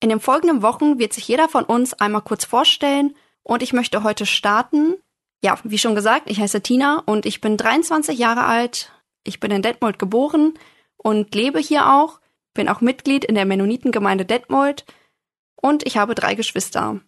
In den folgenden Wochen wird sich jeder von uns einmal kurz vorstellen und ich möchte heute starten. Ja, wie schon gesagt, ich heiße Tina und ich bin 23 Jahre alt. Ich bin in Detmold geboren und lebe hier auch, bin auch Mitglied in der Mennonitengemeinde Detmold und ich habe drei Geschwister.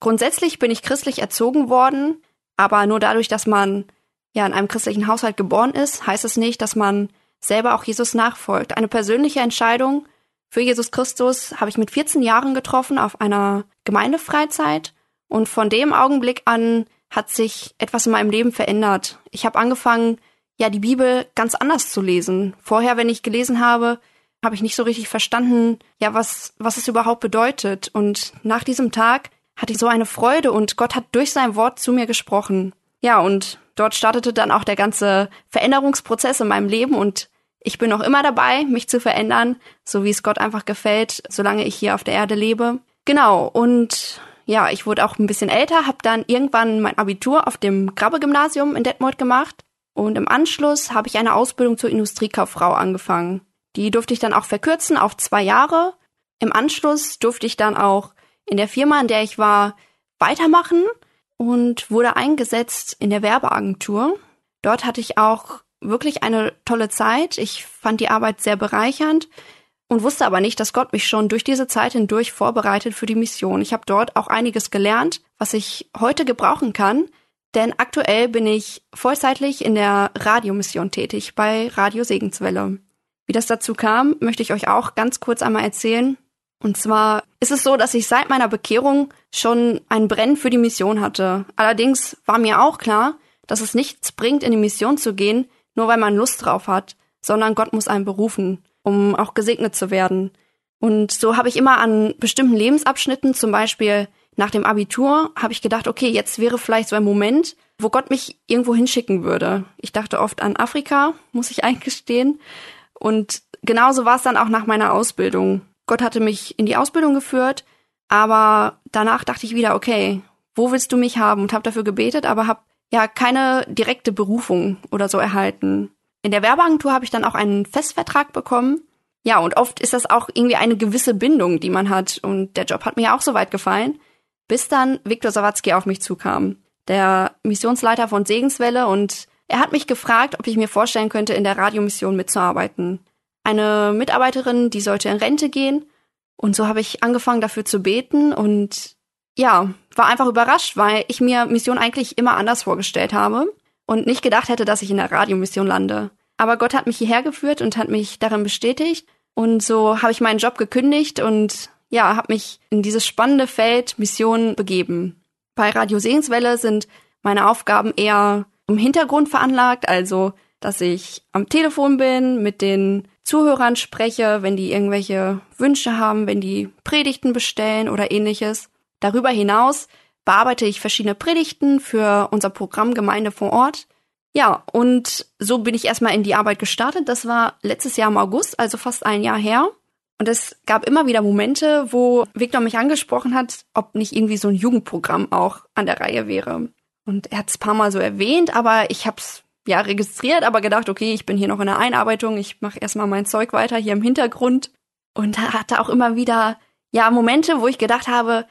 Grundsätzlich bin ich christlich erzogen worden, aber nur dadurch, dass man ja in einem christlichen Haushalt geboren ist, heißt es nicht, dass man selber auch Jesus nachfolgt. Eine persönliche Entscheidung für Jesus Christus habe ich mit 14 Jahren getroffen auf einer Gemeindefreizeit und von dem Augenblick an hat sich etwas in meinem Leben verändert. Ich habe angefangen, ja, die Bibel ganz anders zu lesen. Vorher, wenn ich gelesen habe, habe ich nicht so richtig verstanden, ja, was, was es überhaupt bedeutet. Und nach diesem Tag hatte ich so eine Freude und Gott hat durch sein Wort zu mir gesprochen. Ja, und dort startete dann auch der ganze Veränderungsprozess in meinem Leben und ich bin noch immer dabei, mich zu verändern, so wie es Gott einfach gefällt, solange ich hier auf der Erde lebe. Genau, und ja, ich wurde auch ein bisschen älter, habe dann irgendwann mein Abitur auf dem Grabbe-Gymnasium in Detmold gemacht und im Anschluss habe ich eine Ausbildung zur Industriekauffrau angefangen. Die durfte ich dann auch verkürzen auf zwei Jahre. Im Anschluss durfte ich dann auch in der Firma, in der ich war, weitermachen und wurde eingesetzt in der Werbeagentur. Dort hatte ich auch wirklich eine tolle Zeit. Ich fand die Arbeit sehr bereichernd und wusste aber nicht, dass Gott mich schon durch diese Zeit hindurch vorbereitet für die Mission. Ich habe dort auch einiges gelernt, was ich heute gebrauchen kann, denn aktuell bin ich vollzeitlich in der Radiomission tätig bei Radio Segenswelle. Wie das dazu kam, möchte ich euch auch ganz kurz einmal erzählen. Und zwar ist es so, dass ich seit meiner Bekehrung schon ein Brennen für die Mission hatte. Allerdings war mir auch klar, dass es nichts bringt, in die Mission zu gehen, nur weil man Lust drauf hat, sondern Gott muss einen berufen, um auch gesegnet zu werden. Und so habe ich immer an bestimmten Lebensabschnitten, zum Beispiel nach dem Abitur, habe ich gedacht, okay, jetzt wäre vielleicht so ein Moment, wo Gott mich irgendwo hinschicken würde. Ich dachte oft an Afrika, muss ich eingestehen. Und genauso war es dann auch nach meiner Ausbildung. Gott hatte mich in die Ausbildung geführt, aber danach dachte ich wieder, okay, wo willst du mich haben? Und habe dafür gebetet, aber habe ja keine direkte Berufung oder so erhalten. In der Werbeagentur habe ich dann auch einen Festvertrag bekommen. Ja, und oft ist das auch irgendwie eine gewisse Bindung, die man hat. Und der Job hat mir auch soweit gefallen, bis dann Viktor Sawatzki auf mich zukam, der Missionsleiter von Segenswelle. Und er hat mich gefragt, ob ich mir vorstellen könnte, in der Radiomission mitzuarbeiten. Eine Mitarbeiterin, die sollte in Rente gehen. Und so habe ich angefangen, dafür zu beten. Und ja, war einfach überrascht, weil ich mir Mission eigentlich immer anders vorgestellt habe und nicht gedacht hätte, dass ich in der Radiomission lande. Aber Gott hat mich hierher geführt und hat mich darin bestätigt und so habe ich meinen Job gekündigt und ja, habe mich in dieses spannende Feld Mission begeben. Bei Radio Sehenswelle sind meine Aufgaben eher im Hintergrund veranlagt, also dass ich am Telefon bin, mit den Zuhörern spreche, wenn die irgendwelche Wünsche haben, wenn die Predigten bestellen oder ähnliches. Darüber hinaus bearbeite ich verschiedene Predigten für unser Programm Gemeinde vor Ort. Ja, und so bin ich erstmal in die Arbeit gestartet. Das war letztes Jahr im August, also fast ein Jahr her. Und es gab immer wieder Momente, wo Victor mich angesprochen hat, ob nicht irgendwie so ein Jugendprogramm auch an der Reihe wäre. Und er hat es paar Mal so erwähnt, aber ich habe es ja registriert, aber gedacht, okay, ich bin hier noch in der Einarbeitung, ich mache erstmal mein Zeug weiter hier im Hintergrund. Und hatte auch immer wieder ja Momente, wo ich gedacht habe,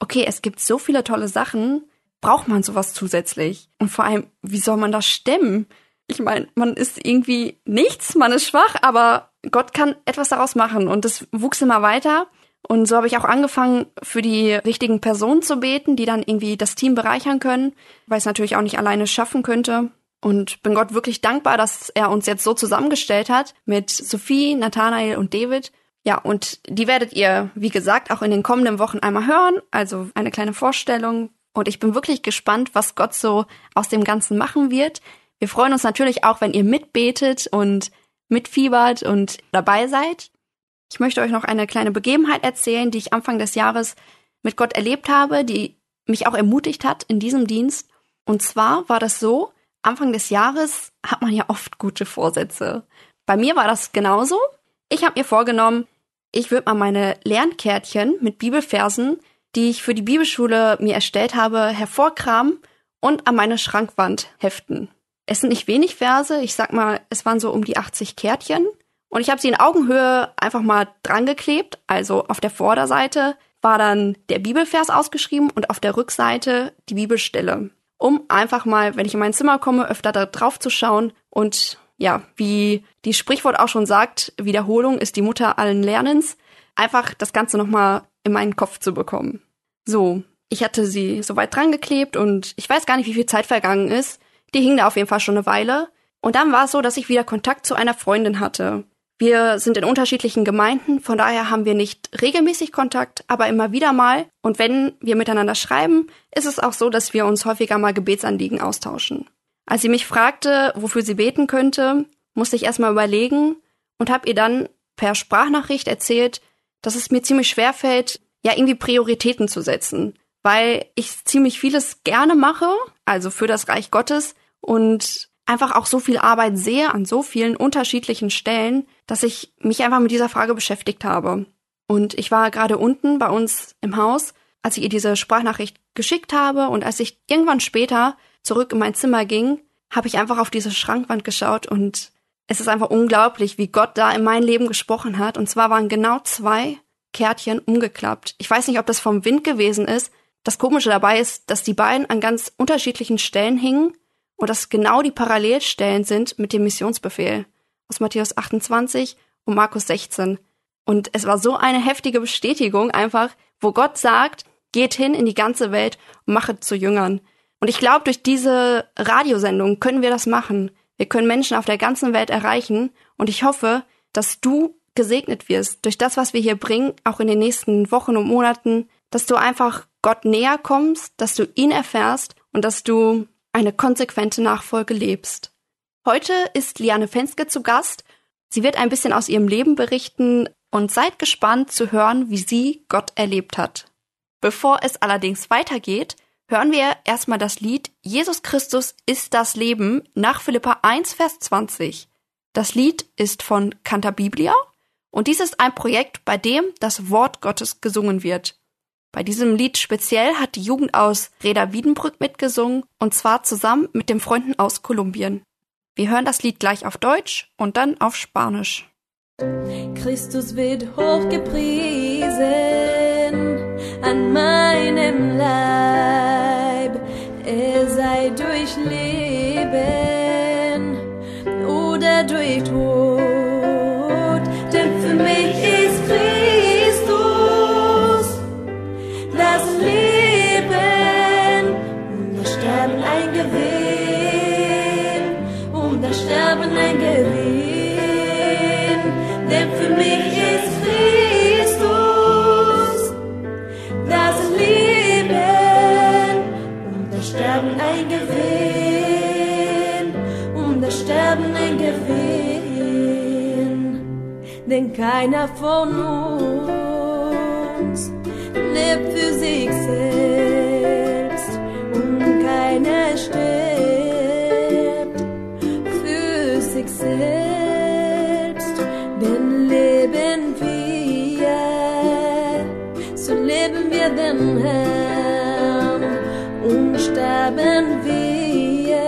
okay, es gibt so viele tolle Sachen, braucht man sowas zusätzlich? Und vor allem, wie soll man das stemmen? Ich meine, man ist irgendwie nichts, man ist schwach, aber Gott kann etwas daraus machen und das wuchs immer weiter. Und so habe ich auch angefangen, für die richtigen Personen zu beten, die dann irgendwie das Team bereichern können, weil es natürlich auch nicht alleine schaffen könnte. Und bin Gott wirklich dankbar, dass er uns jetzt so zusammengestellt hat mit Sophie, Nathanael und David ja, und die werdet ihr, wie gesagt, auch in den kommenden Wochen einmal hören. Also eine kleine Vorstellung. Und ich bin wirklich gespannt, was Gott so aus dem Ganzen machen wird. Wir freuen uns natürlich auch, wenn ihr mitbetet und mitfiebert und dabei seid. Ich möchte euch noch eine kleine Begebenheit erzählen, die ich Anfang des Jahres mit Gott erlebt habe, die mich auch ermutigt hat in diesem Dienst. Und zwar war das so, Anfang des Jahres hat man ja oft gute Vorsätze. Bei mir war das genauso. Ich habe mir vorgenommen, ich würde mal meine Lernkärtchen mit Bibelversen, die ich für die Bibelschule mir erstellt habe, hervorkramen und an meine Schrankwand heften. Es sind nicht wenig Verse, ich sag mal, es waren so um die 80 Kärtchen. Und ich habe sie in Augenhöhe einfach mal drangeklebt. Also auf der Vorderseite war dann der Bibelvers ausgeschrieben und auf der Rückseite die Bibelstelle. Um einfach mal, wenn ich in mein Zimmer komme, öfter da drauf zu schauen und ja, wie die Sprichwort auch schon sagt, Wiederholung ist die Mutter allen Lernens, einfach das Ganze nochmal in meinen Kopf zu bekommen. So, ich hatte sie soweit dran geklebt und ich weiß gar nicht, wie viel Zeit vergangen ist. Die hing da auf jeden Fall schon eine Weile. Und dann war es so, dass ich wieder Kontakt zu einer Freundin hatte. Wir sind in unterschiedlichen Gemeinden, von daher haben wir nicht regelmäßig Kontakt, aber immer wieder mal. Und wenn wir miteinander schreiben, ist es auch so, dass wir uns häufiger mal Gebetsanliegen austauschen. Als sie mich fragte, wofür sie beten könnte, musste ich erstmal überlegen und habe ihr dann per Sprachnachricht erzählt, dass es mir ziemlich schwer fällt, ja irgendwie Prioritäten zu setzen, weil ich ziemlich vieles gerne mache, also für das Reich Gottes und einfach auch so viel Arbeit sehe an so vielen unterschiedlichen Stellen, dass ich mich einfach mit dieser Frage beschäftigt habe. Und ich war gerade unten bei uns im Haus, als ich ihr diese Sprachnachricht geschickt habe und als ich irgendwann später zurück in mein Zimmer ging, habe ich einfach auf diese Schrankwand geschaut und es ist einfach unglaublich, wie Gott da in mein Leben gesprochen hat. Und zwar waren genau zwei Kärtchen umgeklappt. Ich weiß nicht, ob das vom Wind gewesen ist. Das Komische dabei ist, dass die beiden an ganz unterschiedlichen Stellen hingen und dass genau die Parallelstellen sind mit dem Missionsbefehl aus Matthäus 28 und Markus 16. Und es war so eine heftige Bestätigung einfach, wo Gott sagt, geht hin in die ganze Welt und machet zu Jüngern. Und ich glaube, durch diese Radiosendung können wir das machen. Wir können Menschen auf der ganzen Welt erreichen. Und ich hoffe, dass du gesegnet wirst durch das, was wir hier bringen, auch in den nächsten Wochen und Monaten, dass du einfach Gott näher kommst, dass du ihn erfährst und dass du eine konsequente Nachfolge lebst. Heute ist Liane Fenske zu Gast. Sie wird ein bisschen aus ihrem Leben berichten und seid gespannt zu hören, wie sie Gott erlebt hat. Bevor es allerdings weitergeht, hören wir erstmal das Lied Jesus Christus ist das Leben nach Philippa 1, Vers 20. Das Lied ist von Cantabiblia und dies ist ein Projekt, bei dem das Wort Gottes gesungen wird. Bei diesem Lied speziell hat die Jugend aus Reda Wiedenbrück mitgesungen und zwar zusammen mit den Freunden aus Kolumbien. Wir hören das Lied gleich auf Deutsch und dann auf Spanisch. Christus wird hochgepriesen an meinem Leib. Er sei durch Leben oder durch Tod, keiner von uns lebt für sich selbst und keiner stirbt für sich selbst. Denn leben wir, so leben wir den Herrn und sterben wir,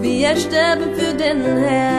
wir sterben für den Herrn,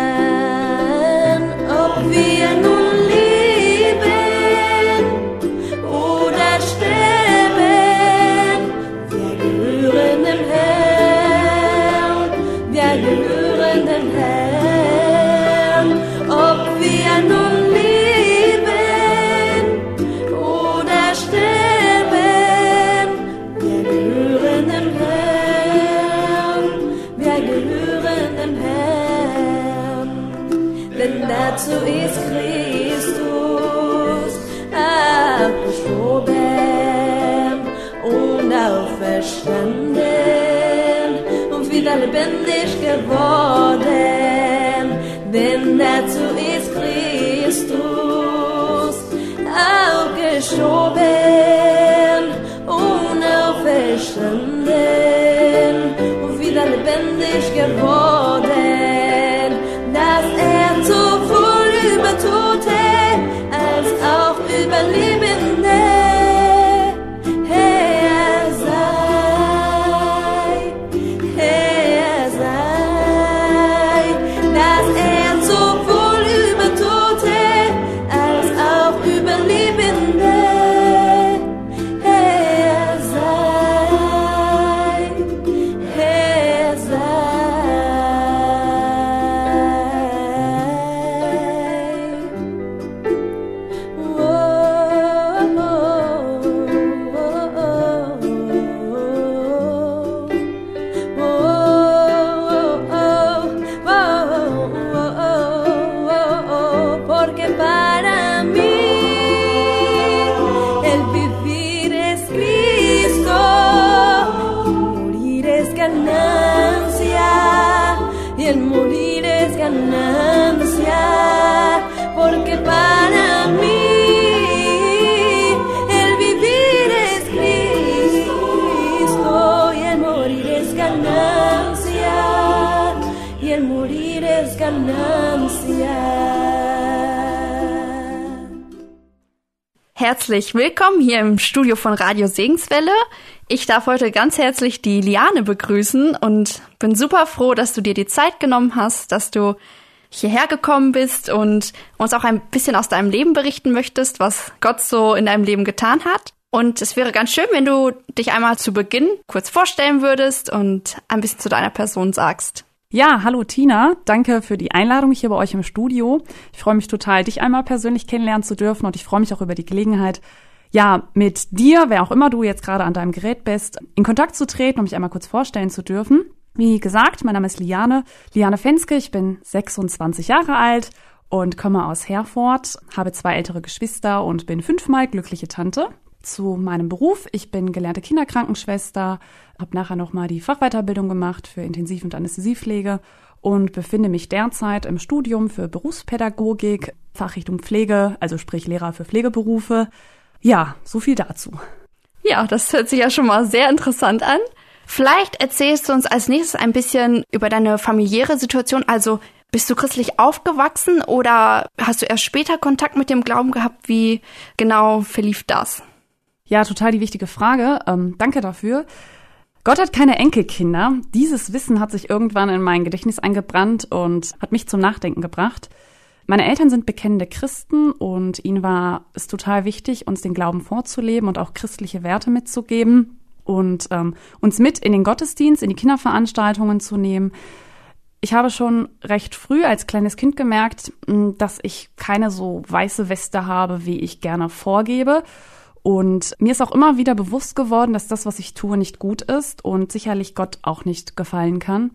Herzlich willkommen hier im Studio von Radio Segenswelle. Ich darf heute ganz herzlich die Liane begrüßen und bin super froh, dass du dir die Zeit genommen hast, dass du hierher gekommen bist und uns auch ein bisschen aus deinem Leben berichten möchtest, was Gott so in deinem Leben getan hat. Und es wäre ganz schön, wenn du dich einmal zu Beginn kurz vorstellen würdest und ein bisschen zu deiner Person sagst. Ja, hallo Tina, danke für die Einladung hier bei euch im Studio. Ich freue mich total, dich einmal persönlich kennenlernen zu dürfen und ich freue mich auch über die Gelegenheit, ja, mit dir, wer auch immer du jetzt gerade an deinem Gerät bist, in Kontakt zu treten, um mich einmal kurz vorstellen zu dürfen. Wie gesagt, mein Name ist Liane, Liane Fenske, ich bin 26 Jahre alt und komme aus Herford, habe zwei ältere Geschwister und bin fünfmal glückliche Tante. Zu meinem Beruf, ich bin gelernte Kinderkrankenschwester, habe nachher nochmal die Fachweiterbildung gemacht für Intensiv- und Anästhesiepflege und befinde mich derzeit im Studium für Berufspädagogik, Fachrichtung Pflege, also sprich Lehrer für Pflegeberufe. Ja, so viel dazu. Ja, das hört sich ja schon mal sehr interessant an. Vielleicht erzählst du uns als nächstes ein bisschen über deine familiäre Situation. Also bist du christlich aufgewachsen oder hast du erst später Kontakt mit dem Glauben gehabt? Wie genau verlief das? Ja, total die wichtige Frage. Ähm, danke dafür. Gott hat keine Enkelkinder. Dieses Wissen hat sich irgendwann in mein Gedächtnis eingebrannt und hat mich zum Nachdenken gebracht. Meine Eltern sind bekennende Christen und ihnen war es total wichtig, uns den Glauben vorzuleben und auch christliche Werte mitzugeben und ähm, uns mit in den Gottesdienst, in die Kinderveranstaltungen zu nehmen. Ich habe schon recht früh als kleines Kind gemerkt, mh, dass ich keine so weiße Weste habe, wie ich gerne vorgebe. Und mir ist auch immer wieder bewusst geworden, dass das, was ich tue, nicht gut ist und sicherlich Gott auch nicht gefallen kann.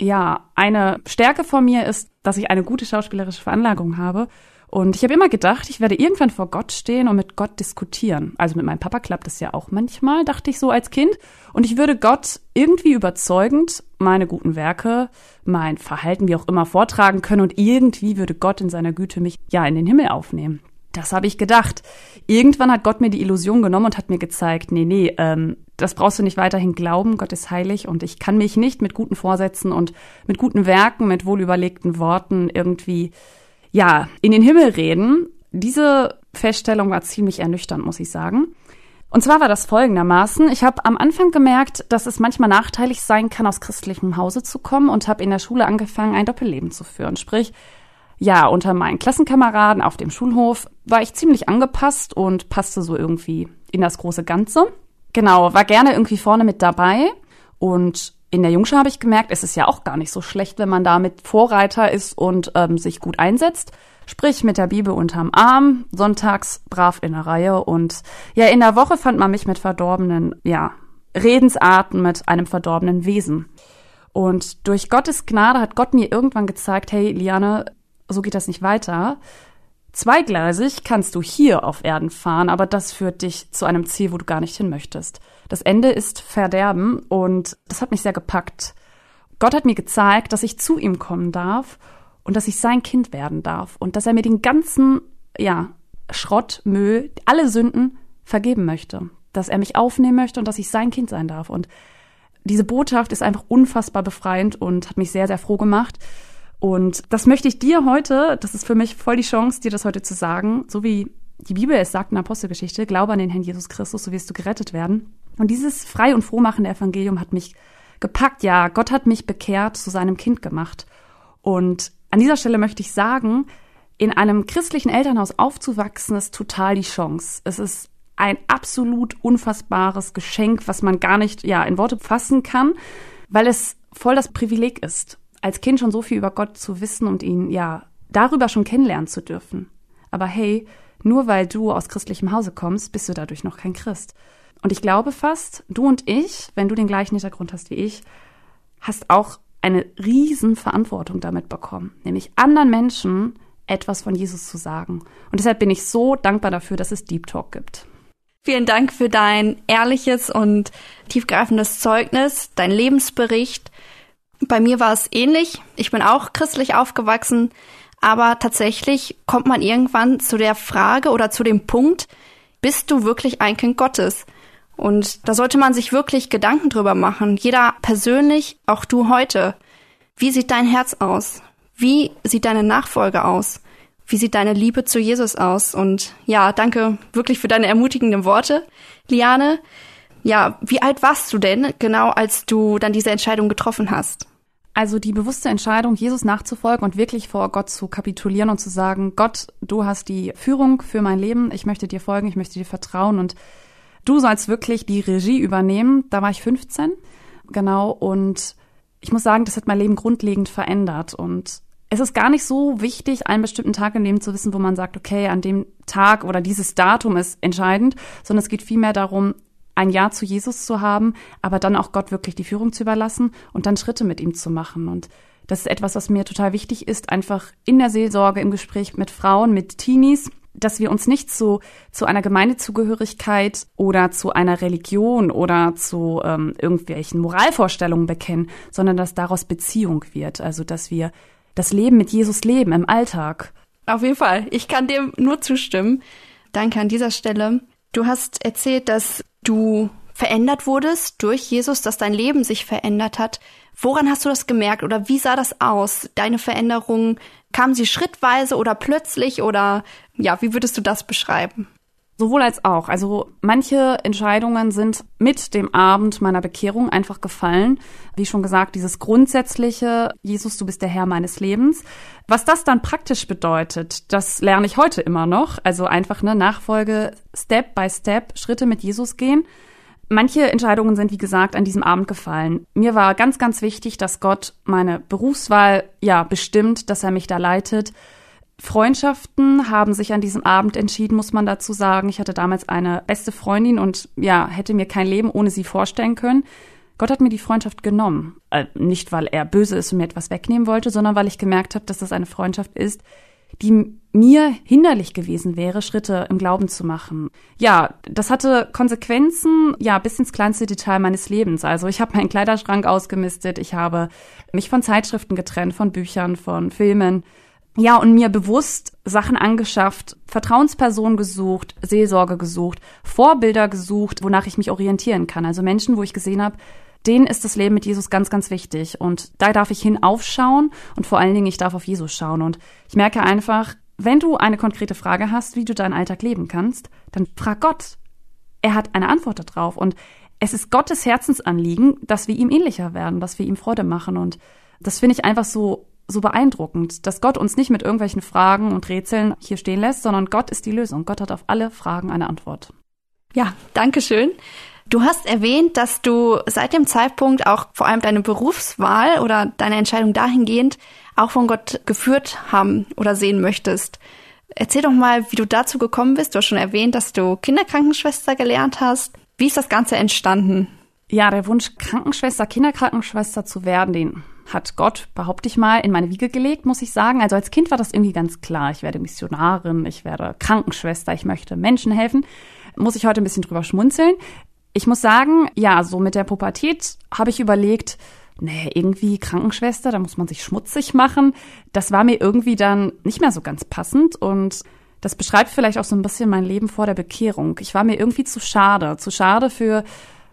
Ja, eine Stärke von mir ist, dass ich eine gute schauspielerische Veranlagung habe. Und ich habe immer gedacht, ich werde irgendwann vor Gott stehen und mit Gott diskutieren. Also mit meinem Papa klappt das ja auch manchmal, dachte ich so als Kind. Und ich würde Gott irgendwie überzeugend meine guten Werke, mein Verhalten, wie auch immer, vortragen können. Und irgendwie würde Gott in seiner Güte mich ja in den Himmel aufnehmen. Das habe ich gedacht. Irgendwann hat Gott mir die Illusion genommen und hat mir gezeigt, nee, nee, ähm, das brauchst du nicht weiterhin glauben, Gott ist heilig und ich kann mich nicht mit guten Vorsätzen und mit guten Werken, mit wohlüberlegten Worten irgendwie, ja, in den Himmel reden. Diese Feststellung war ziemlich ernüchternd, muss ich sagen. Und zwar war das folgendermaßen. Ich habe am Anfang gemerkt, dass es manchmal nachteilig sein kann, aus christlichem Hause zu kommen und habe in der Schule angefangen, ein Doppelleben zu führen. Sprich, ja, unter meinen Klassenkameraden auf dem Schulhof war ich ziemlich angepasst und passte so irgendwie in das große Ganze. Genau, war gerne irgendwie vorne mit dabei. Und in der Jungschar habe ich gemerkt, es ist ja auch gar nicht so schlecht, wenn man da mit Vorreiter ist und ähm, sich gut einsetzt. Sprich, mit der Bibel unterm Arm, sonntags brav in der Reihe. Und ja, in der Woche fand man mich mit verdorbenen, ja, Redensarten, mit einem verdorbenen Wesen. Und durch Gottes Gnade hat Gott mir irgendwann gezeigt, hey, Liane, so geht das nicht weiter. Zweigleisig kannst du hier auf Erden fahren, aber das führt dich zu einem Ziel, wo du gar nicht hin möchtest. Das Ende ist Verderben und das hat mich sehr gepackt. Gott hat mir gezeigt, dass ich zu ihm kommen darf und dass ich sein Kind werden darf und dass er mir den ganzen, ja, Schrott, Müll, alle Sünden vergeben möchte. dass er mich aufnehmen möchte und dass ich sein Kind sein darf. Und diese Botschaft ist einfach unfassbar befreiend und hat mich sehr, sehr froh gemacht. Und das möchte ich dir heute, das ist für mich voll die Chance, dir das heute zu sagen, so wie die Bibel es sagt in der Apostelgeschichte, glaube an den Herrn Jesus Christus, so wirst du gerettet werden. Und dieses frei und frohmachende Evangelium hat mich gepackt. Ja, Gott hat mich bekehrt, zu seinem Kind gemacht. Und an dieser Stelle möchte ich sagen, in einem christlichen Elternhaus aufzuwachsen, ist total die Chance. Es ist ein absolut unfassbares Geschenk, was man gar nicht, ja, in Worte fassen kann, weil es voll das Privileg ist, als Kind schon so viel über Gott zu wissen und ihn, ja, darüber schon kennenlernen zu dürfen. Aber hey, nur weil du aus christlichem Hause kommst, bist du dadurch noch kein Christ. Und ich glaube fast, du und ich, wenn du den gleichen Hintergrund hast wie ich, hast auch eine riesen Verantwortung damit bekommen, nämlich anderen Menschen etwas von Jesus zu sagen. Und deshalb bin ich so dankbar dafür, dass es Deep Talk gibt. Vielen Dank für dein ehrliches und tiefgreifendes Zeugnis, dein Lebensbericht. Bei mir war es ähnlich. Ich bin auch christlich aufgewachsen, aber tatsächlich kommt man irgendwann zu der Frage oder zu dem Punkt, bist du wirklich ein Kind Gottes? Und da sollte man sich wirklich Gedanken drüber machen. Jeder persönlich, auch du heute. Wie sieht dein Herz aus? Wie sieht deine Nachfolge aus? Wie sieht deine Liebe zu Jesus aus? Und ja, danke wirklich für deine ermutigenden Worte, Liane. Ja, wie alt warst du denn genau, als du dann diese Entscheidung getroffen hast? Also die bewusste Entscheidung, Jesus nachzufolgen und wirklich vor Gott zu kapitulieren und zu sagen, Gott, du hast die Führung für mein Leben, ich möchte dir folgen, ich möchte dir vertrauen und du sollst wirklich die Regie übernehmen. Da war ich 15, genau. Und ich muss sagen, das hat mein Leben grundlegend verändert. Und es ist gar nicht so wichtig, einen bestimmten Tag im Leben zu wissen, wo man sagt, okay, an dem Tag oder dieses Datum ist entscheidend, sondern es geht vielmehr darum, ein Ja zu Jesus zu haben, aber dann auch Gott wirklich die Führung zu überlassen und dann Schritte mit ihm zu machen. Und das ist etwas, was mir total wichtig ist, einfach in der Seelsorge, im Gespräch mit Frauen, mit Teenies, dass wir uns nicht zu, zu einer Gemeindezugehörigkeit oder zu einer Religion oder zu ähm, irgendwelchen Moralvorstellungen bekennen, sondern dass daraus Beziehung wird. Also dass wir das Leben mit Jesus leben im Alltag. Auf jeden Fall. Ich kann dem nur zustimmen. Danke an dieser Stelle. Du hast erzählt, dass du verändert wurdest durch Jesus, dass dein Leben sich verändert hat. Woran hast du das gemerkt oder wie sah das aus? Deine Veränderung, kam sie schrittweise oder plötzlich oder ja, wie würdest du das beschreiben? Sowohl als auch. Also manche Entscheidungen sind mit dem Abend meiner Bekehrung einfach gefallen. Wie schon gesagt, dieses grundsätzliche, Jesus, du bist der Herr meines Lebens. Was das dann praktisch bedeutet, das lerne ich heute immer noch. Also einfach eine Nachfolge, Step by Step, Schritte mit Jesus gehen. Manche Entscheidungen sind, wie gesagt, an diesem Abend gefallen. Mir war ganz, ganz wichtig, dass Gott meine Berufswahl, ja, bestimmt, dass er mich da leitet. Freundschaften haben sich an diesem Abend entschieden, muss man dazu sagen. Ich hatte damals eine beste Freundin und ja, hätte mir kein Leben ohne sie vorstellen können. Gott hat mir die Freundschaft genommen. Äh, nicht, weil er böse ist und mir etwas wegnehmen wollte, sondern weil ich gemerkt habe, dass das eine Freundschaft ist, die mir hinderlich gewesen wäre, Schritte im Glauben zu machen. Ja, das hatte Konsequenzen, ja, bis ins kleinste Detail meines Lebens. Also ich habe meinen Kleiderschrank ausgemistet, ich habe mich von Zeitschriften getrennt, von Büchern, von Filmen. Ja, und mir bewusst Sachen angeschafft, Vertrauenspersonen gesucht, Seelsorge gesucht, Vorbilder gesucht, wonach ich mich orientieren kann. Also Menschen, wo ich gesehen habe, denen ist das Leben mit Jesus ganz, ganz wichtig. Und da darf ich hin aufschauen und vor allen Dingen, ich darf auf Jesus schauen. Und ich merke einfach, wenn du eine konkrete Frage hast, wie du deinen Alltag leben kannst, dann frag Gott. Er hat eine Antwort darauf. Und es ist Gottes Herzensanliegen, dass wir ihm ähnlicher werden, dass wir ihm Freude machen. Und das finde ich einfach so, so beeindruckend, dass Gott uns nicht mit irgendwelchen Fragen und Rätseln hier stehen lässt, sondern Gott ist die Lösung. Gott hat auf alle Fragen eine Antwort. Ja, danke schön. Du hast erwähnt, dass du seit dem Zeitpunkt auch vor allem deine Berufswahl oder deine Entscheidung dahingehend auch von Gott geführt haben oder sehen möchtest. Erzähl doch mal, wie du dazu gekommen bist. Du hast schon erwähnt, dass du Kinderkrankenschwester gelernt hast. Wie ist das Ganze entstanden? Ja, der Wunsch, Krankenschwester, Kinderkrankenschwester zu werden, den hat Gott, behaupte ich mal, in meine Wiege gelegt, muss ich sagen. Also als Kind war das irgendwie ganz klar. Ich werde Missionarin, ich werde Krankenschwester, ich möchte Menschen helfen. Muss ich heute ein bisschen drüber schmunzeln. Ich muss sagen, ja, so mit der Pubertät habe ich überlegt, nee, irgendwie Krankenschwester, da muss man sich schmutzig machen. Das war mir irgendwie dann nicht mehr so ganz passend und das beschreibt vielleicht auch so ein bisschen mein Leben vor der Bekehrung. Ich war mir irgendwie zu schade, zu schade für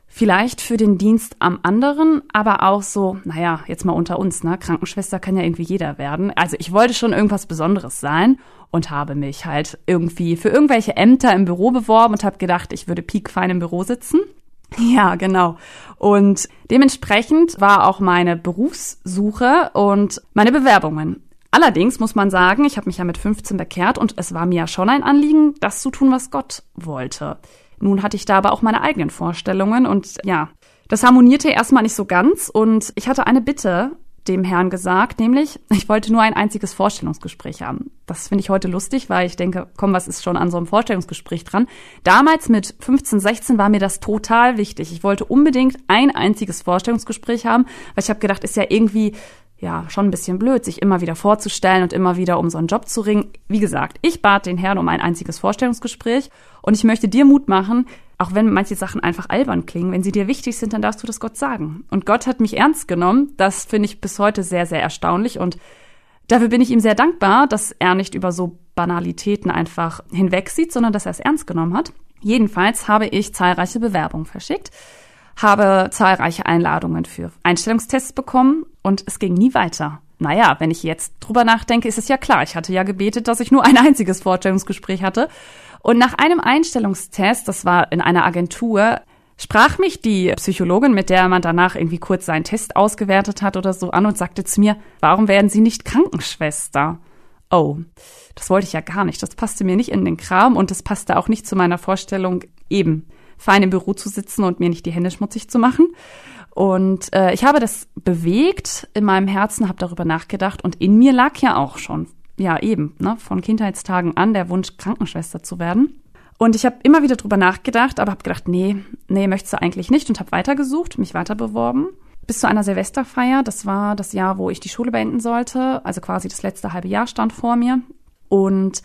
vielleicht für den Dienst am anderen, aber auch so, naja, jetzt mal unter uns, ne? Krankenschwester kann ja irgendwie jeder werden. Also ich wollte schon irgendwas Besonderes sein und habe mich halt irgendwie für irgendwelche Ämter im Büro beworben und habe gedacht, ich würde piekfein im Büro sitzen. Ja, genau. Und dementsprechend war auch meine Berufssuche und meine Bewerbungen. Allerdings muss man sagen, ich habe mich ja mit 15 bekehrt und es war mir ja schon ein Anliegen, das zu tun, was Gott wollte. Nun hatte ich da aber auch meine eigenen Vorstellungen und ja, das harmonierte erstmal nicht so ganz und ich hatte eine Bitte dem Herrn gesagt, nämlich ich wollte nur ein einziges Vorstellungsgespräch haben. Das finde ich heute lustig, weil ich denke, komm, was ist schon an so einem Vorstellungsgespräch dran? Damals mit 15, 16 war mir das total wichtig. Ich wollte unbedingt ein einziges Vorstellungsgespräch haben, weil ich habe gedacht, ist ja irgendwie ja, schon ein bisschen blöd, sich immer wieder vorzustellen und immer wieder um so einen Job zu ringen. Wie gesagt, ich bat den Herrn um ein einziges Vorstellungsgespräch und ich möchte dir Mut machen, auch wenn manche Sachen einfach albern klingen, wenn sie dir wichtig sind, dann darfst du das Gott sagen. Und Gott hat mich ernst genommen. Das finde ich bis heute sehr, sehr erstaunlich und dafür bin ich ihm sehr dankbar, dass er nicht über so Banalitäten einfach hinwegsieht, sondern dass er es ernst genommen hat. Jedenfalls habe ich zahlreiche Bewerbungen verschickt habe zahlreiche Einladungen für Einstellungstests bekommen und es ging nie weiter. Naja, wenn ich jetzt drüber nachdenke, ist es ja klar. Ich hatte ja gebetet, dass ich nur ein einziges Vorstellungsgespräch hatte. Und nach einem Einstellungstest, das war in einer Agentur, sprach mich die Psychologin, mit der man danach irgendwie kurz seinen Test ausgewertet hat oder so an und sagte zu mir, warum werden Sie nicht Krankenschwester? Oh, das wollte ich ja gar nicht. Das passte mir nicht in den Kram und das passte auch nicht zu meiner Vorstellung eben fein im Büro zu sitzen und mir nicht die Hände schmutzig zu machen. Und äh, ich habe das bewegt in meinem Herzen, habe darüber nachgedacht und in mir lag ja auch schon, ja eben, ne, von Kindheitstagen an der Wunsch, Krankenschwester zu werden. Und ich habe immer wieder drüber nachgedacht, aber habe gedacht, nee, nee, möchtest du eigentlich nicht und habe weitergesucht, mich weiter beworben. Bis zu einer Silvesterfeier, das war das Jahr, wo ich die Schule beenden sollte, also quasi das letzte halbe Jahr stand vor mir. Und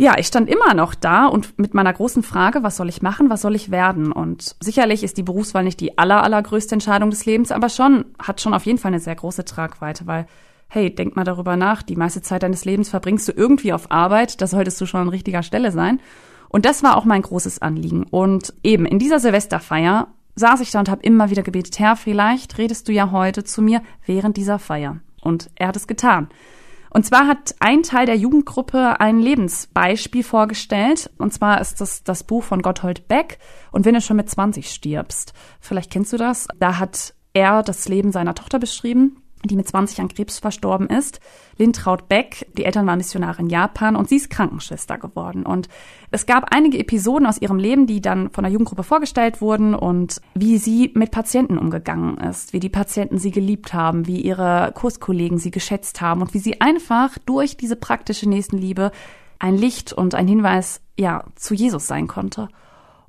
ja, ich stand immer noch da und mit meiner großen Frage, was soll ich machen, was soll ich werden? Und sicherlich ist die Berufswahl nicht die aller, allergrößte Entscheidung des Lebens, aber schon, hat schon auf jeden Fall eine sehr große Tragweite, weil, hey, denk mal darüber nach, die meiste Zeit deines Lebens verbringst du irgendwie auf Arbeit, da solltest du schon an richtiger Stelle sein. Und das war auch mein großes Anliegen. Und eben in dieser Silvesterfeier saß ich da und habe immer wieder gebetet, Herr, vielleicht redest du ja heute zu mir während dieser Feier. Und er hat es getan. Und zwar hat ein Teil der Jugendgruppe ein Lebensbeispiel vorgestellt. Und zwar ist das das Buch von Gotthold Beck. Und wenn du schon mit 20 stirbst, vielleicht kennst du das, da hat er das Leben seiner Tochter beschrieben die mit 20 an Krebs verstorben ist. Lintraud Beck, die Eltern waren Missionare in Japan und sie ist Krankenschwester geworden. Und es gab einige Episoden aus ihrem Leben, die dann von der Jugendgruppe vorgestellt wurden und wie sie mit Patienten umgegangen ist, wie die Patienten sie geliebt haben, wie ihre Kurskollegen sie geschätzt haben und wie sie einfach durch diese praktische Nächstenliebe ein Licht und ein Hinweis, ja, zu Jesus sein konnte.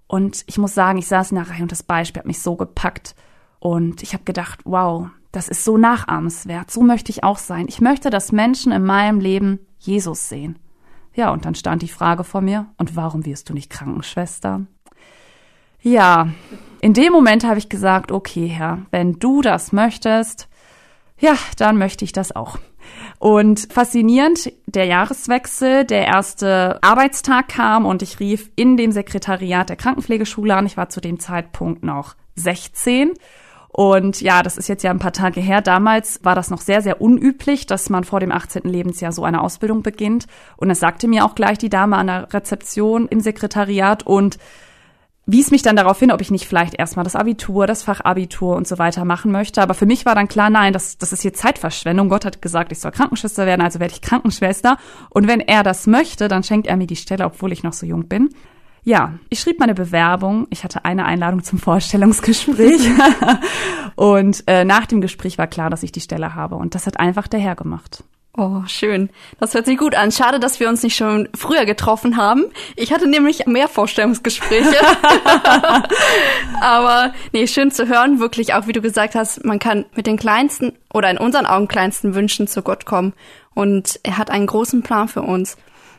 Und ich muss sagen, ich saß in der Reihe und das Beispiel hat mich so gepackt. Und ich habe gedacht, wow, das ist so nachahmenswert. So möchte ich auch sein. Ich möchte, dass Menschen in meinem Leben Jesus sehen. Ja, und dann stand die Frage vor mir, und warum wirst du nicht Krankenschwester? Ja, in dem Moment habe ich gesagt, okay, Herr, wenn du das möchtest, ja, dann möchte ich das auch. Und faszinierend, der Jahreswechsel, der erste Arbeitstag kam und ich rief in dem Sekretariat der Krankenpflegeschule an. Ich war zu dem Zeitpunkt noch 16 und ja, das ist jetzt ja ein paar Tage her. Damals war das noch sehr, sehr unüblich, dass man vor dem 18. Lebensjahr so eine Ausbildung beginnt. Und das sagte mir auch gleich die Dame an der Rezeption im Sekretariat und wies mich dann darauf hin, ob ich nicht vielleicht erstmal das Abitur, das Fachabitur und so weiter machen möchte. Aber für mich war dann klar, nein, das, das ist hier Zeitverschwendung. Gott hat gesagt, ich soll Krankenschwester werden, also werde ich Krankenschwester. Und wenn er das möchte, dann schenkt er mir die Stelle, obwohl ich noch so jung bin. Ja, ich schrieb meine Bewerbung. Ich hatte eine Einladung zum Vorstellungsgespräch. und äh, nach dem Gespräch war klar, dass ich die Stelle habe. Und das hat einfach der Herr gemacht. Oh, schön. Das hört sich gut an. Schade, dass wir uns nicht schon früher getroffen haben. Ich hatte nämlich mehr Vorstellungsgespräche. Aber nee, schön zu hören, wirklich auch, wie du gesagt hast, man kann mit den kleinsten oder in unseren Augen kleinsten Wünschen zu Gott kommen. Und er hat einen großen Plan für uns.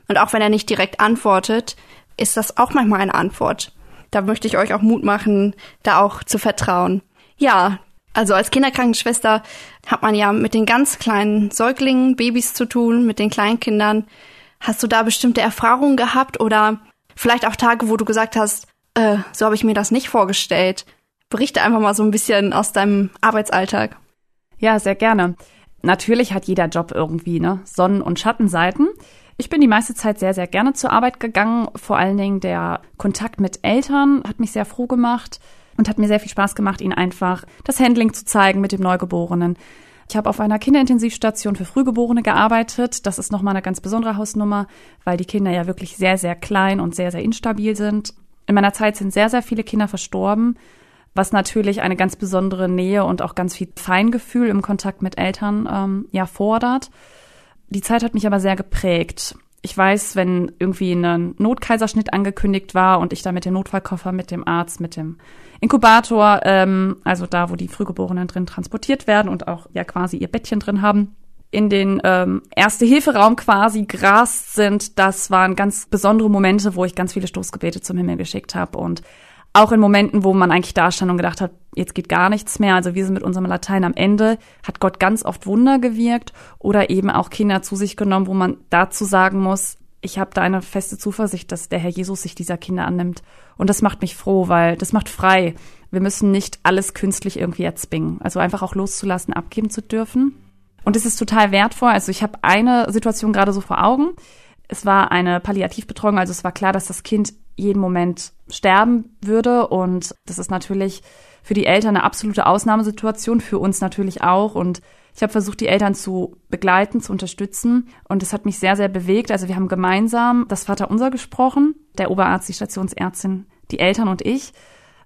Und auch wenn er nicht direkt antwortet, ist das auch manchmal eine Antwort. Da möchte ich euch auch Mut machen, da auch zu vertrauen. Ja, also als Kinderkrankenschwester hat man ja mit den ganz kleinen Säuglingen, Babys zu tun, mit den Kleinkindern, Hast du da bestimmte Erfahrungen gehabt oder vielleicht auch Tage, wo du gesagt hast, äh, so habe ich mir das nicht vorgestellt? Berichte einfach mal so ein bisschen aus deinem Arbeitsalltag. Ja, sehr gerne. Natürlich hat jeder Job irgendwie ne Sonnen- und Schattenseiten. Ich bin die meiste Zeit sehr, sehr gerne zur Arbeit gegangen. Vor allen Dingen der Kontakt mit Eltern hat mich sehr froh gemacht und hat mir sehr viel Spaß gemacht, ihnen einfach das Handling zu zeigen mit dem Neugeborenen. Ich habe auf einer Kinderintensivstation für Frühgeborene gearbeitet. Das ist nochmal eine ganz besondere Hausnummer, weil die Kinder ja wirklich sehr, sehr klein und sehr, sehr instabil sind. In meiner Zeit sind sehr, sehr viele Kinder verstorben, was natürlich eine ganz besondere Nähe und auch ganz viel Feingefühl im Kontakt mit Eltern ähm, ja fordert. Die Zeit hat mich aber sehr geprägt. Ich weiß, wenn irgendwie ein Notkaiserschnitt angekündigt war und ich da mit dem Notfallkoffer, mit dem Arzt, mit dem Inkubator, ähm, also da, wo die Frühgeborenen drin transportiert werden und auch ja quasi ihr Bettchen drin haben, in den ähm, Erste-Hilfe-Raum quasi grast sind, das waren ganz besondere Momente, wo ich ganz viele Stoßgebete zum Himmel geschickt habe und auch in Momenten, wo man eigentlich da stand und gedacht hat, jetzt geht gar nichts mehr. Also wir sind mit unserem Latein am Ende, hat Gott ganz oft Wunder gewirkt oder eben auch Kinder zu sich genommen, wo man dazu sagen muss, ich habe da eine feste Zuversicht, dass der Herr Jesus sich dieser Kinder annimmt. Und das macht mich froh, weil das macht frei. Wir müssen nicht alles künstlich irgendwie erzwingen. Also einfach auch loszulassen, abgeben zu dürfen. Und es ist total wertvoll. Also ich habe eine Situation gerade so vor Augen. Es war eine Palliativbetreuung, also es war klar, dass das Kind jeden Moment sterben würde. Und das ist natürlich für die Eltern eine absolute Ausnahmesituation, für uns natürlich auch. Und ich habe versucht, die Eltern zu begleiten, zu unterstützen. Und es hat mich sehr, sehr bewegt. Also wir haben gemeinsam das Vaterunser gesprochen, der Oberarzt, die Stationsärztin, die Eltern und ich.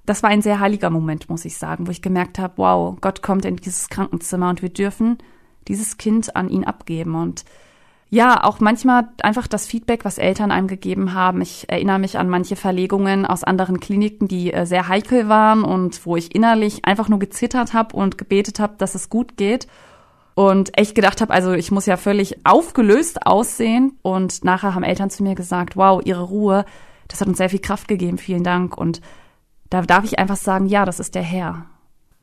Das war ein sehr heiliger Moment, muss ich sagen, wo ich gemerkt habe, wow, Gott kommt in dieses Krankenzimmer und wir dürfen dieses Kind an ihn abgeben. Und ja, auch manchmal einfach das Feedback, was Eltern einem gegeben haben. Ich erinnere mich an manche Verlegungen aus anderen Kliniken, die äh, sehr heikel waren und wo ich innerlich einfach nur gezittert habe und gebetet habe, dass es gut geht. Und echt gedacht habe, also ich muss ja völlig aufgelöst aussehen. Und nachher haben Eltern zu mir gesagt, wow, ihre Ruhe, das hat uns sehr viel Kraft gegeben, vielen Dank. Und da darf ich einfach sagen, ja, das ist der Herr.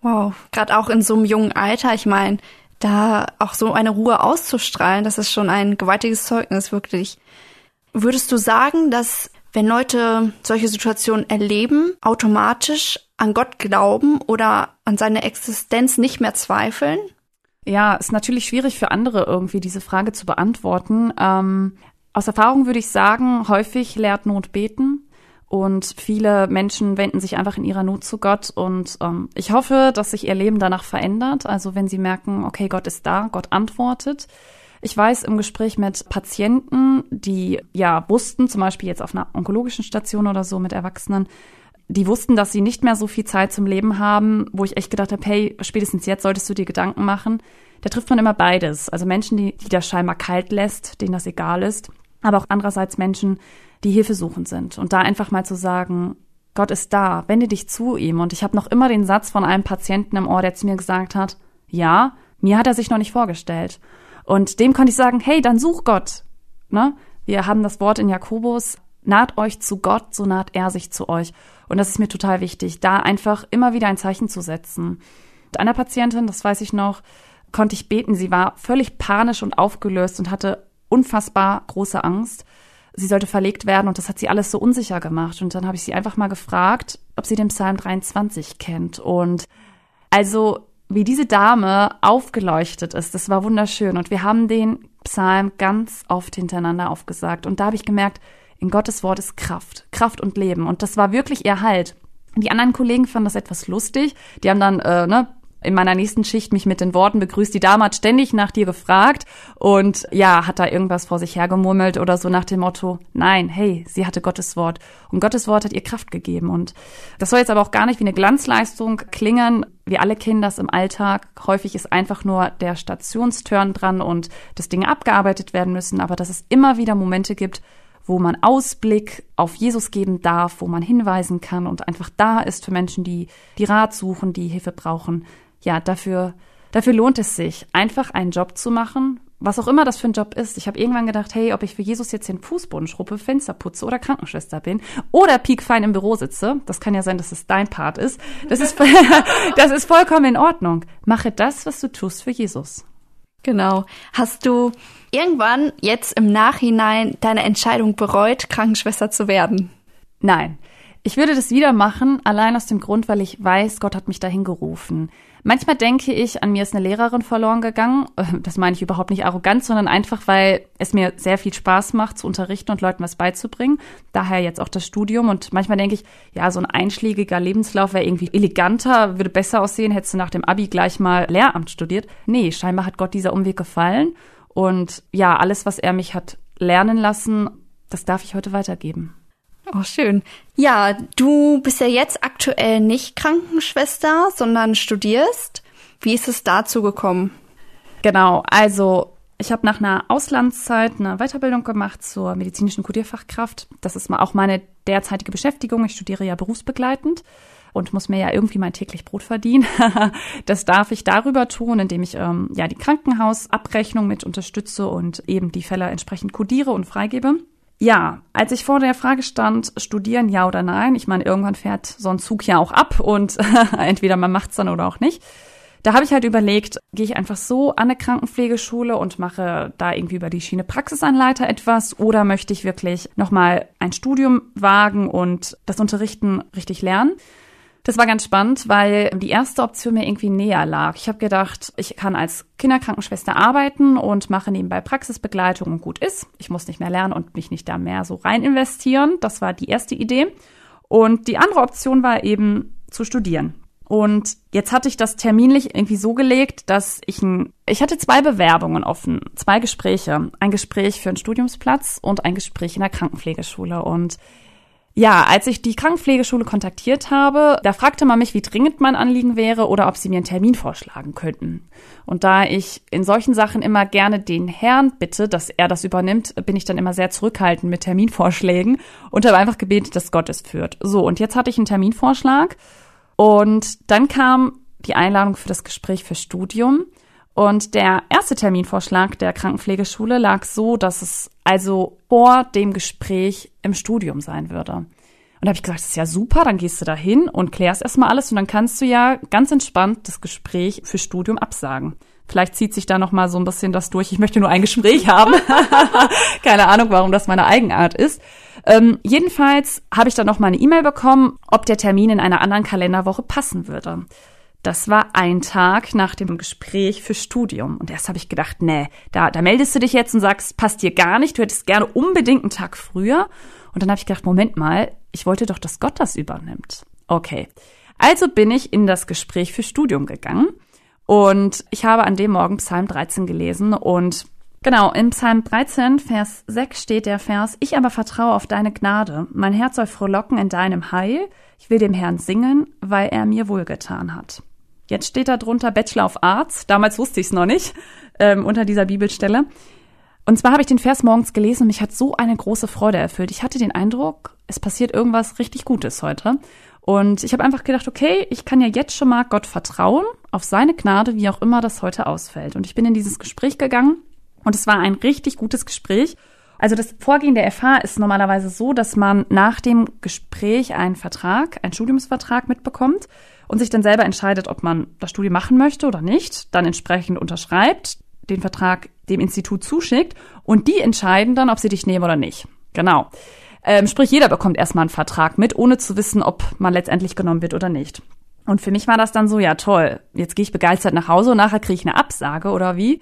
Wow, gerade auch in so einem jungen Alter, ich meine, da auch so eine Ruhe auszustrahlen, das ist schon ein gewaltiges Zeugnis, wirklich. Würdest du sagen, dass wenn Leute solche Situationen erleben, automatisch an Gott glauben oder an seine Existenz nicht mehr zweifeln? Ja, ist natürlich schwierig für andere irgendwie diese Frage zu beantworten. Ähm, aus Erfahrung würde ich sagen, häufig lehrt Not beten. Und viele Menschen wenden sich einfach in ihrer Not zu Gott. Und ähm, ich hoffe, dass sich ihr Leben danach verändert. Also wenn sie merken, okay, Gott ist da, Gott antwortet. Ich weiß im Gespräch mit Patienten, die ja wussten, zum Beispiel jetzt auf einer onkologischen Station oder so mit Erwachsenen, die wussten, dass sie nicht mehr so viel Zeit zum Leben haben, wo ich echt gedacht habe, hey, spätestens jetzt solltest du dir Gedanken machen. Da trifft man immer beides. Also Menschen, die, die das scheinbar kalt lässt, denen das egal ist, aber auch andererseits Menschen, die hilfesuchend sind. Und da einfach mal zu sagen, Gott ist da, wende dich zu ihm. Und ich habe noch immer den Satz von einem Patienten im Ohr, der zu mir gesagt hat, ja, mir hat er sich noch nicht vorgestellt. Und dem konnte ich sagen, hey, dann such Gott. Ne? Wir haben das Wort in Jakobus, naht euch zu Gott, so naht er sich zu euch. Und das ist mir total wichtig, da einfach immer wieder ein Zeichen zu setzen. Mit einer Patientin, das weiß ich noch, konnte ich beten. Sie war völlig panisch und aufgelöst und hatte unfassbar große Angst sie sollte verlegt werden und das hat sie alles so unsicher gemacht. Und dann habe ich sie einfach mal gefragt, ob sie den Psalm 23 kennt. Und also wie diese Dame aufgeleuchtet ist, das war wunderschön. Und wir haben den Psalm ganz oft hintereinander aufgesagt. Und da habe ich gemerkt, in Gottes Wort ist Kraft, Kraft und Leben. Und das war wirklich ihr Halt. Die anderen Kollegen fanden das etwas lustig. Die haben dann äh, ne, in meiner nächsten Schicht mich mit den Worten begrüßt. Die Dame hat ständig nach dir gefragt und ja, hat da irgendwas vor sich hergemurmelt oder so nach dem Motto, nein, hey, sie hatte Gottes Wort. Und Gottes Wort hat ihr Kraft gegeben. Und das soll jetzt aber auch gar nicht wie eine Glanzleistung klingen. Wir alle kennen das im Alltag. Häufig ist einfach nur der Stationsturn dran und dass Dinge abgearbeitet werden müssen, aber dass es immer wieder Momente gibt, wo man Ausblick auf Jesus geben darf, wo man hinweisen kann und einfach da ist für Menschen, die die Rat suchen, die Hilfe brauchen ja, dafür, dafür lohnt es sich, einfach einen Job zu machen, was auch immer das für ein Job ist. Ich habe irgendwann gedacht, hey, ob ich für Jesus jetzt den Fußboden schruppe, Fenster putze oder Krankenschwester bin oder piekfein im Büro sitze, das kann ja sein, dass es dein Part ist. Das ist, das ist vollkommen in Ordnung. Mache das, was du tust für Jesus. Genau. Hast du irgendwann jetzt im Nachhinein deine Entscheidung bereut, Krankenschwester zu werden? Nein. Ich würde das wieder machen, allein aus dem Grund, weil ich weiß, Gott hat mich dahin gerufen. Manchmal denke ich, an mir ist eine Lehrerin verloren gegangen. Das meine ich überhaupt nicht arrogant, sondern einfach, weil es mir sehr viel Spaß macht, zu unterrichten und Leuten was beizubringen. Daher jetzt auch das Studium. Und manchmal denke ich, ja, so ein einschlägiger Lebenslauf wäre irgendwie eleganter, würde besser aussehen, hättest du nach dem Abi gleich mal Lehramt studiert. Nee, scheinbar hat Gott dieser Umweg gefallen. Und ja, alles, was er mich hat lernen lassen, das darf ich heute weitergeben. Oh, schön. Ja, du bist ja jetzt aktuell nicht Krankenschwester, sondern studierst. Wie ist es dazu gekommen? Genau, also ich habe nach einer Auslandszeit eine Weiterbildung gemacht zur medizinischen Kodierfachkraft. Das ist auch meine derzeitige Beschäftigung. Ich studiere ja berufsbegleitend und muss mir ja irgendwie mein täglich Brot verdienen. das darf ich darüber tun, indem ich ähm, ja die Krankenhausabrechnung mit unterstütze und eben die Fälle entsprechend kodiere und freigebe. Ja, als ich vor der Frage stand, studieren ja oder nein, ich meine, irgendwann fährt so ein Zug ja auch ab und entweder man macht's dann oder auch nicht. Da habe ich halt überlegt, gehe ich einfach so an eine Krankenpflegeschule und mache da irgendwie über die Schiene Praxisanleiter etwas oder möchte ich wirklich nochmal ein Studium wagen und das Unterrichten richtig lernen? Das war ganz spannend, weil die erste Option mir irgendwie näher lag. Ich habe gedacht, ich kann als Kinderkrankenschwester arbeiten und mache nebenbei Praxisbegleitung und gut ist. Ich muss nicht mehr lernen und mich nicht da mehr so rein investieren. Das war die erste Idee. Und die andere Option war eben zu studieren. Und jetzt hatte ich das terminlich irgendwie so gelegt, dass ich ein, ich hatte zwei Bewerbungen offen, zwei Gespräche. Ein Gespräch für einen Studiumsplatz und ein Gespräch in der Krankenpflegeschule. Und ja, als ich die Krankenpflegeschule kontaktiert habe, da fragte man mich, wie dringend mein Anliegen wäre oder ob sie mir einen Termin vorschlagen könnten. Und da ich in solchen Sachen immer gerne den Herrn bitte, dass er das übernimmt, bin ich dann immer sehr zurückhaltend mit Terminvorschlägen und habe einfach gebetet, dass Gott es führt. So, und jetzt hatte ich einen Terminvorschlag und dann kam die Einladung für das Gespräch für Studium. Und der erste Terminvorschlag der Krankenpflegeschule lag so, dass es also vor dem Gespräch im Studium sein würde. Und da habe ich gesagt, das ist ja super, dann gehst du da hin und klärst erstmal alles und dann kannst du ja ganz entspannt das Gespräch für Studium absagen. Vielleicht zieht sich da noch mal so ein bisschen das durch. Ich möchte nur ein Gespräch haben. Keine Ahnung, warum das meine Eigenart ist. Ähm, jedenfalls habe ich dann noch mal eine E-Mail bekommen, ob der Termin in einer anderen Kalenderwoche passen würde. Das war ein Tag nach dem Gespräch für Studium. Und erst habe ich gedacht, nee, da, da meldest du dich jetzt und sagst, passt dir gar nicht, du hättest gerne unbedingt einen Tag früher. Und dann habe ich gedacht, Moment mal, ich wollte doch, dass Gott das übernimmt. Okay. Also bin ich in das Gespräch für Studium gegangen und ich habe an dem Morgen Psalm 13 gelesen und Genau, in Psalm 13, Vers 6 steht der Vers, Ich aber vertraue auf deine Gnade. Mein Herz soll frohlocken in deinem Heil. Ich will dem Herrn singen, weil er mir wohlgetan hat. Jetzt steht da drunter Bachelor of Arts. Damals wusste ich es noch nicht, ähm, unter dieser Bibelstelle. Und zwar habe ich den Vers morgens gelesen und mich hat so eine große Freude erfüllt. Ich hatte den Eindruck, es passiert irgendwas richtig Gutes heute. Und ich habe einfach gedacht, okay, ich kann ja jetzt schon mal Gott vertrauen, auf seine Gnade, wie auch immer das heute ausfällt. Und ich bin in dieses Gespräch gegangen und es war ein richtig gutes Gespräch. Also das Vorgehen der FH ist normalerweise so, dass man nach dem Gespräch einen Vertrag, einen Studiumsvertrag mitbekommt und sich dann selber entscheidet, ob man das Studium machen möchte oder nicht, dann entsprechend unterschreibt, den Vertrag dem Institut zuschickt und die entscheiden dann, ob sie dich nehmen oder nicht. Genau. Ähm, sprich, jeder bekommt erstmal einen Vertrag mit, ohne zu wissen, ob man letztendlich genommen wird oder nicht. Und für mich war das dann so, ja toll, jetzt gehe ich begeistert nach Hause und nachher kriege ich eine Absage oder wie.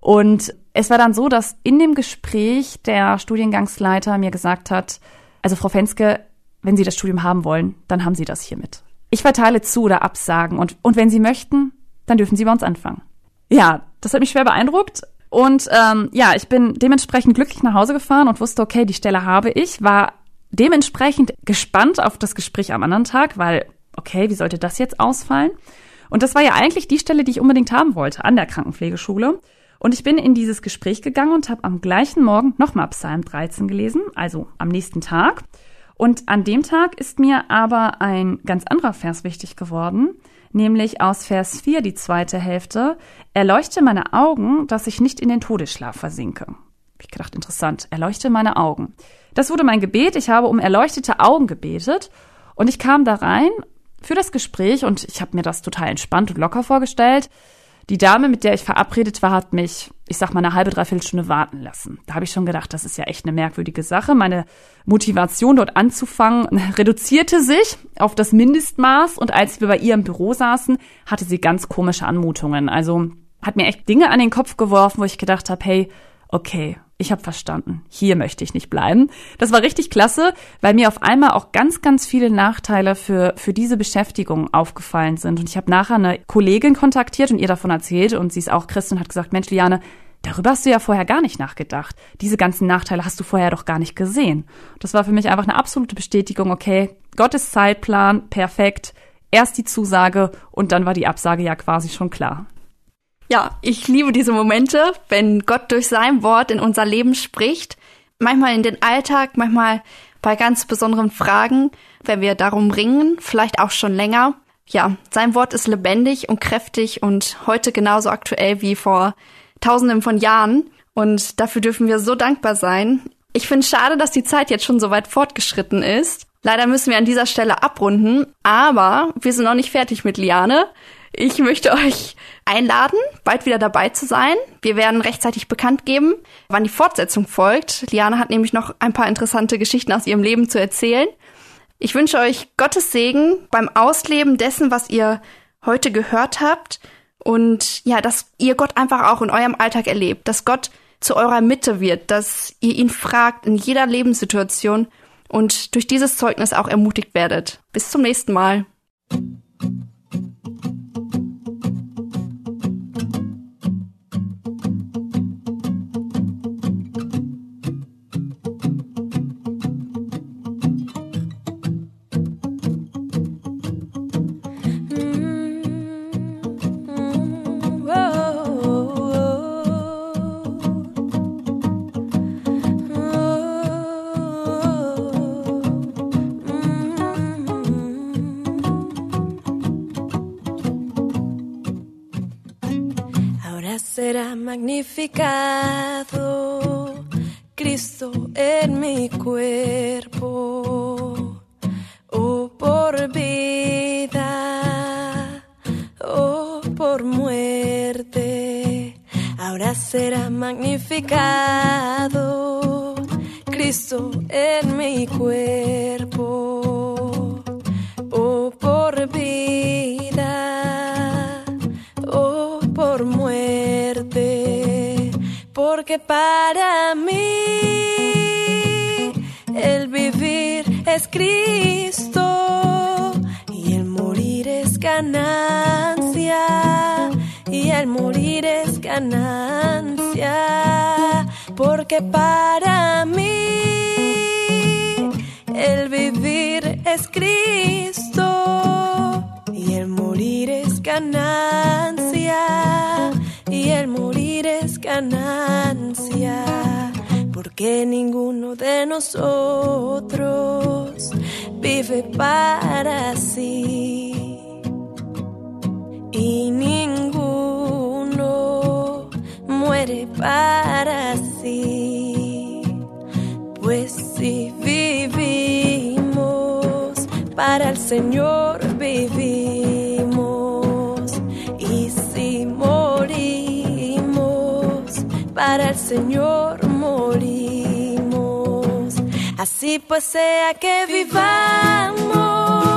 Und es war dann so, dass in dem Gespräch der Studiengangsleiter mir gesagt hat, also Frau Fenske, wenn Sie das Studium haben wollen, dann haben Sie das hiermit. Ich verteile zu oder Absagen und, und wenn Sie möchten, dann dürfen Sie bei uns anfangen. Ja, das hat mich schwer beeindruckt. Und ähm, ja, ich bin dementsprechend glücklich nach Hause gefahren und wusste, okay, die Stelle habe ich, war dementsprechend gespannt auf das Gespräch am anderen Tag, weil, okay, wie sollte das jetzt ausfallen? Und das war ja eigentlich die Stelle, die ich unbedingt haben wollte, an der Krankenpflegeschule. Und ich bin in dieses Gespräch gegangen und habe am gleichen Morgen nochmal Psalm 13 gelesen, also am nächsten Tag. Und an dem Tag ist mir aber ein ganz anderer Vers wichtig geworden, nämlich aus Vers 4 die zweite Hälfte. Erleuchte meine Augen, dass ich nicht in den Todesschlaf versinke. Ich gedacht, interessant. Erleuchte meine Augen. Das wurde mein Gebet. Ich habe um erleuchtete Augen gebetet. Und ich kam da rein für das Gespräch und ich habe mir das total entspannt und locker vorgestellt. Die Dame, mit der ich verabredet war, hat mich, ich sag mal, eine halbe, dreiviertel Stunde warten lassen. Da habe ich schon gedacht, das ist ja echt eine merkwürdige Sache. Meine Motivation, dort anzufangen, reduzierte sich auf das Mindestmaß. Und als wir bei ihr im Büro saßen, hatte sie ganz komische Anmutungen. Also hat mir echt Dinge an den Kopf geworfen, wo ich gedacht habe, hey, okay, ich habe verstanden, hier möchte ich nicht bleiben. Das war richtig klasse, weil mir auf einmal auch ganz, ganz viele Nachteile für, für diese Beschäftigung aufgefallen sind. Und ich habe nachher eine Kollegin kontaktiert und ihr davon erzählt und sie ist auch Christin und hat gesagt, Mensch, Liane, darüber hast du ja vorher gar nicht nachgedacht. Diese ganzen Nachteile hast du vorher doch gar nicht gesehen. Das war für mich einfach eine absolute Bestätigung, okay, Gottes Zeitplan, perfekt. Erst die Zusage und dann war die Absage ja quasi schon klar. Ja, ich liebe diese Momente, wenn Gott durch sein Wort in unser Leben spricht. Manchmal in den Alltag, manchmal bei ganz besonderen Fragen, wenn wir darum ringen, vielleicht auch schon länger. Ja, sein Wort ist lebendig und kräftig und heute genauso aktuell wie vor tausenden von Jahren. Und dafür dürfen wir so dankbar sein. Ich finde es schade, dass die Zeit jetzt schon so weit fortgeschritten ist. Leider müssen wir an dieser Stelle abrunden, aber wir sind noch nicht fertig mit Liane. Ich möchte euch einladen, bald wieder dabei zu sein. Wir werden rechtzeitig bekannt geben, wann die Fortsetzung folgt. Liane hat nämlich noch ein paar interessante Geschichten aus ihrem Leben zu erzählen. Ich wünsche euch Gottes Segen beim Ausleben dessen, was ihr heute gehört habt und ja, dass ihr Gott einfach auch in eurem Alltag erlebt, dass Gott zu eurer Mitte wird, dass ihr ihn fragt in jeder Lebenssituation und durch dieses Zeugnis auch ermutigt werdet. Bis zum nächsten Mal. En mi cuerpo, oh por vida, oh por muerte, porque para mí el vivir es Cristo y el morir es ganancia y el morir es ganancia, porque para mí es Cristo y el morir es ganancia y el morir es ganancia porque ninguno de nosotros vive para sí. Y ninguno muere para sí. Pues si vivimos para el Señor vivimos. Y si morimos para el Señor morimos. Así pues sea que vivamos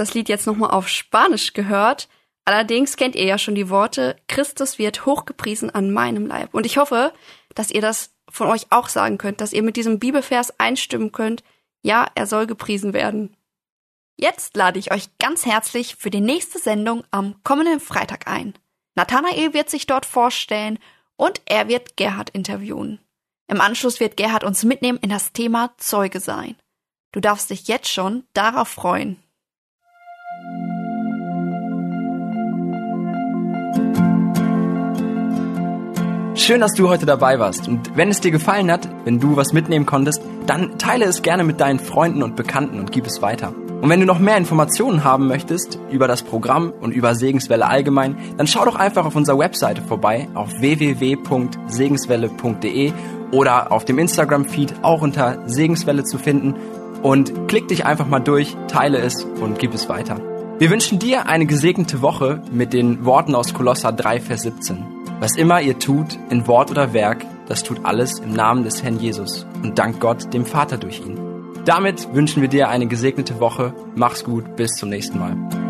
das Lied jetzt nochmal auf Spanisch gehört. Allerdings kennt ihr ja schon die Worte, Christus wird hochgepriesen an meinem Leib. Und ich hoffe, dass ihr das von euch auch sagen könnt, dass ihr mit diesem Bibelvers einstimmen könnt, ja, er soll gepriesen werden. Jetzt lade ich euch ganz herzlich für die nächste Sendung am kommenden Freitag ein. Nathanael wird sich dort vorstellen und er wird Gerhard interviewen. Im Anschluss wird Gerhard uns mitnehmen in das Thema Zeuge sein. Du darfst dich jetzt schon darauf freuen. Schön, dass du heute dabei warst. Und wenn es dir gefallen hat, wenn du was mitnehmen konntest, dann teile es gerne mit deinen Freunden und Bekannten und gib es weiter. Und wenn du noch mehr Informationen haben möchtest über das Programm und über Segenswelle allgemein, dann schau doch einfach auf unserer Webseite vorbei auf www.segenswelle.de oder auf dem Instagram-Feed auch unter Segenswelle zu finden und klick dich einfach mal durch, teile es und gib es weiter. Wir wünschen dir eine gesegnete Woche mit den Worten aus Kolosser 3, Vers 17. Was immer ihr tut, in Wort oder Werk, das tut alles im Namen des Herrn Jesus und dank Gott, dem Vater durch ihn. Damit wünschen wir dir eine gesegnete Woche. Mach's gut, bis zum nächsten Mal.